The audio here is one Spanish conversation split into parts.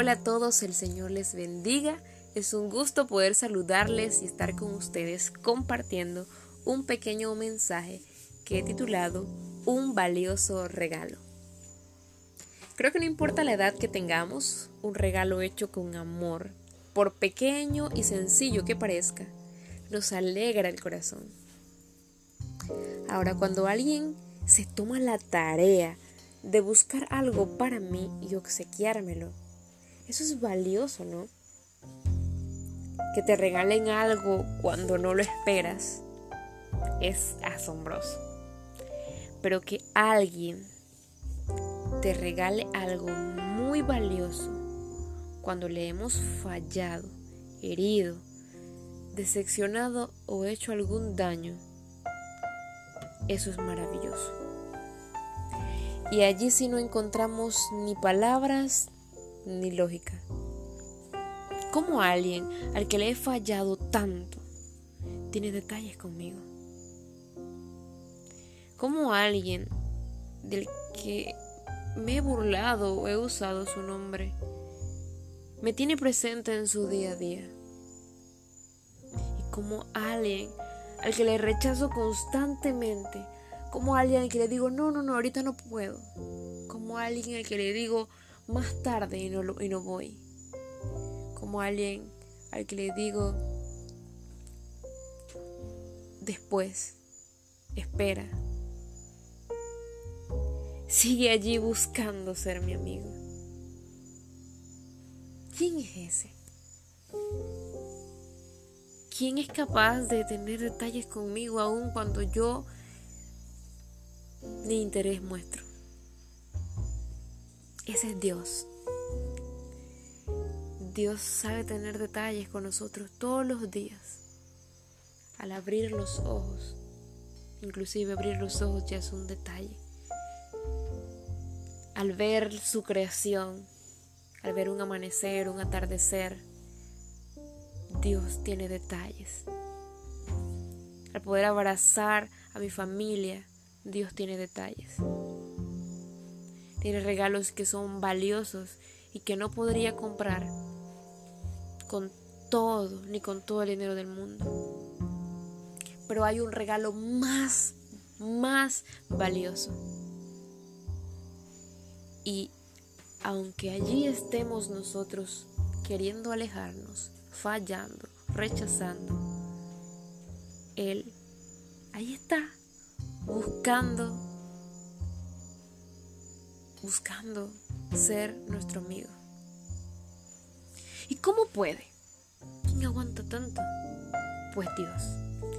Hola a todos, el Señor les bendiga. Es un gusto poder saludarles y estar con ustedes compartiendo un pequeño mensaje que he titulado Un valioso regalo. Creo que no importa la edad que tengamos, un regalo hecho con amor, por pequeño y sencillo que parezca, nos alegra el corazón. Ahora, cuando alguien se toma la tarea de buscar algo para mí y obsequiármelo, eso es valioso, ¿no? Que te regalen algo cuando no lo esperas es asombroso. Pero que alguien te regale algo muy valioso cuando le hemos fallado, herido, decepcionado o hecho algún daño, eso es maravilloso. Y allí sí no encontramos ni palabras ni lógica. ¿Cómo alguien al que le he fallado tanto tiene detalles conmigo? ¿Cómo alguien del que me he burlado o he usado su nombre me tiene presente en su día a día? Y como alguien al que le rechazo constantemente, como alguien al que le digo, no, no, no, ahorita no puedo, como alguien al que le digo, más tarde y no, y no voy. Como alguien al que le digo después, espera. Sigue allí buscando ser mi amigo. ¿Quién es ese? ¿Quién es capaz de tener detalles conmigo aun cuando yo ni interés muestro? Ese es Dios. Dios sabe tener detalles con nosotros todos los días. Al abrir los ojos, inclusive abrir los ojos ya es un detalle. Al ver su creación, al ver un amanecer, un atardecer, Dios tiene detalles. Al poder abrazar a mi familia, Dios tiene detalles. Tiene regalos que son valiosos y que no podría comprar con todo, ni con todo el dinero del mundo. Pero hay un regalo más, más valioso. Y aunque allí estemos nosotros queriendo alejarnos, fallando, rechazando, Él ahí está, buscando buscando ser nuestro amigo. ¿Y cómo puede? ¿Quién aguanta tanto? Pues Dios.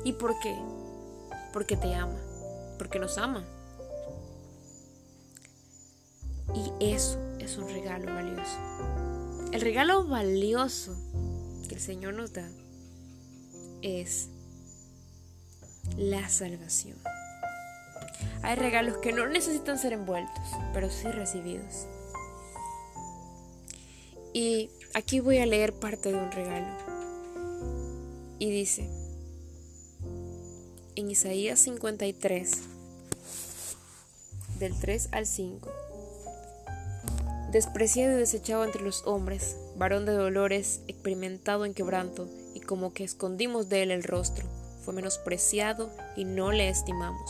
¿Y por qué? Porque te ama, porque nos ama. Y eso es un regalo valioso. El regalo valioso que el Señor nos da es la salvación. Hay regalos que no necesitan ser envueltos, pero sí recibidos. Y aquí voy a leer parte de un regalo. Y dice, en Isaías 53, del 3 al 5, despreciado y desechado entre los hombres, varón de dolores, experimentado en quebranto, y como que escondimos de él el rostro, fue menospreciado y no le estimamos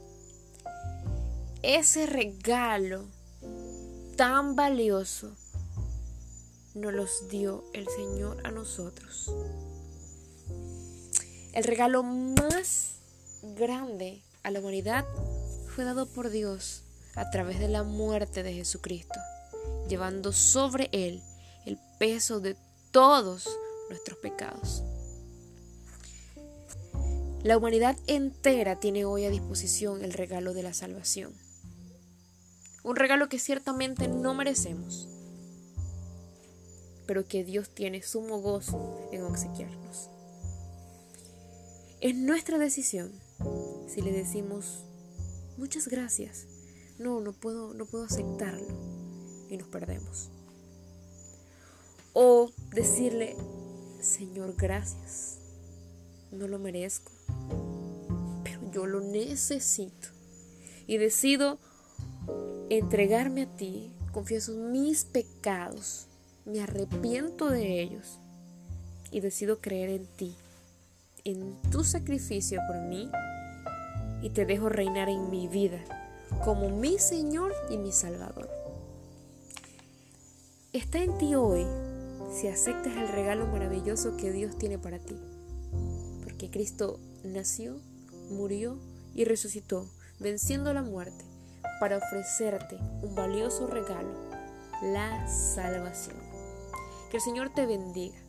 ese regalo tan valioso nos los dio el Señor a nosotros. El regalo más grande a la humanidad fue dado por Dios a través de la muerte de Jesucristo, llevando sobre él el peso de todos nuestros pecados. La humanidad entera tiene hoy a disposición el regalo de la salvación un regalo que ciertamente no merecemos, pero que Dios tiene sumo gozo en obsequiarnos. Es nuestra decisión si le decimos muchas gracias. No, no puedo, no puedo aceptarlo y nos perdemos. O decirle, Señor, gracias. No lo merezco, pero yo lo necesito. Y decido entregarme a ti, confieso mis pecados, me arrepiento de ellos y decido creer en ti, en tu sacrificio por mí y te dejo reinar en mi vida como mi Señor y mi Salvador. Está en ti hoy si aceptas el regalo maravilloso que Dios tiene para ti, porque Cristo nació, murió y resucitó, venciendo la muerte, para ofrecerte un valioso regalo, la salvación. Que el Señor te bendiga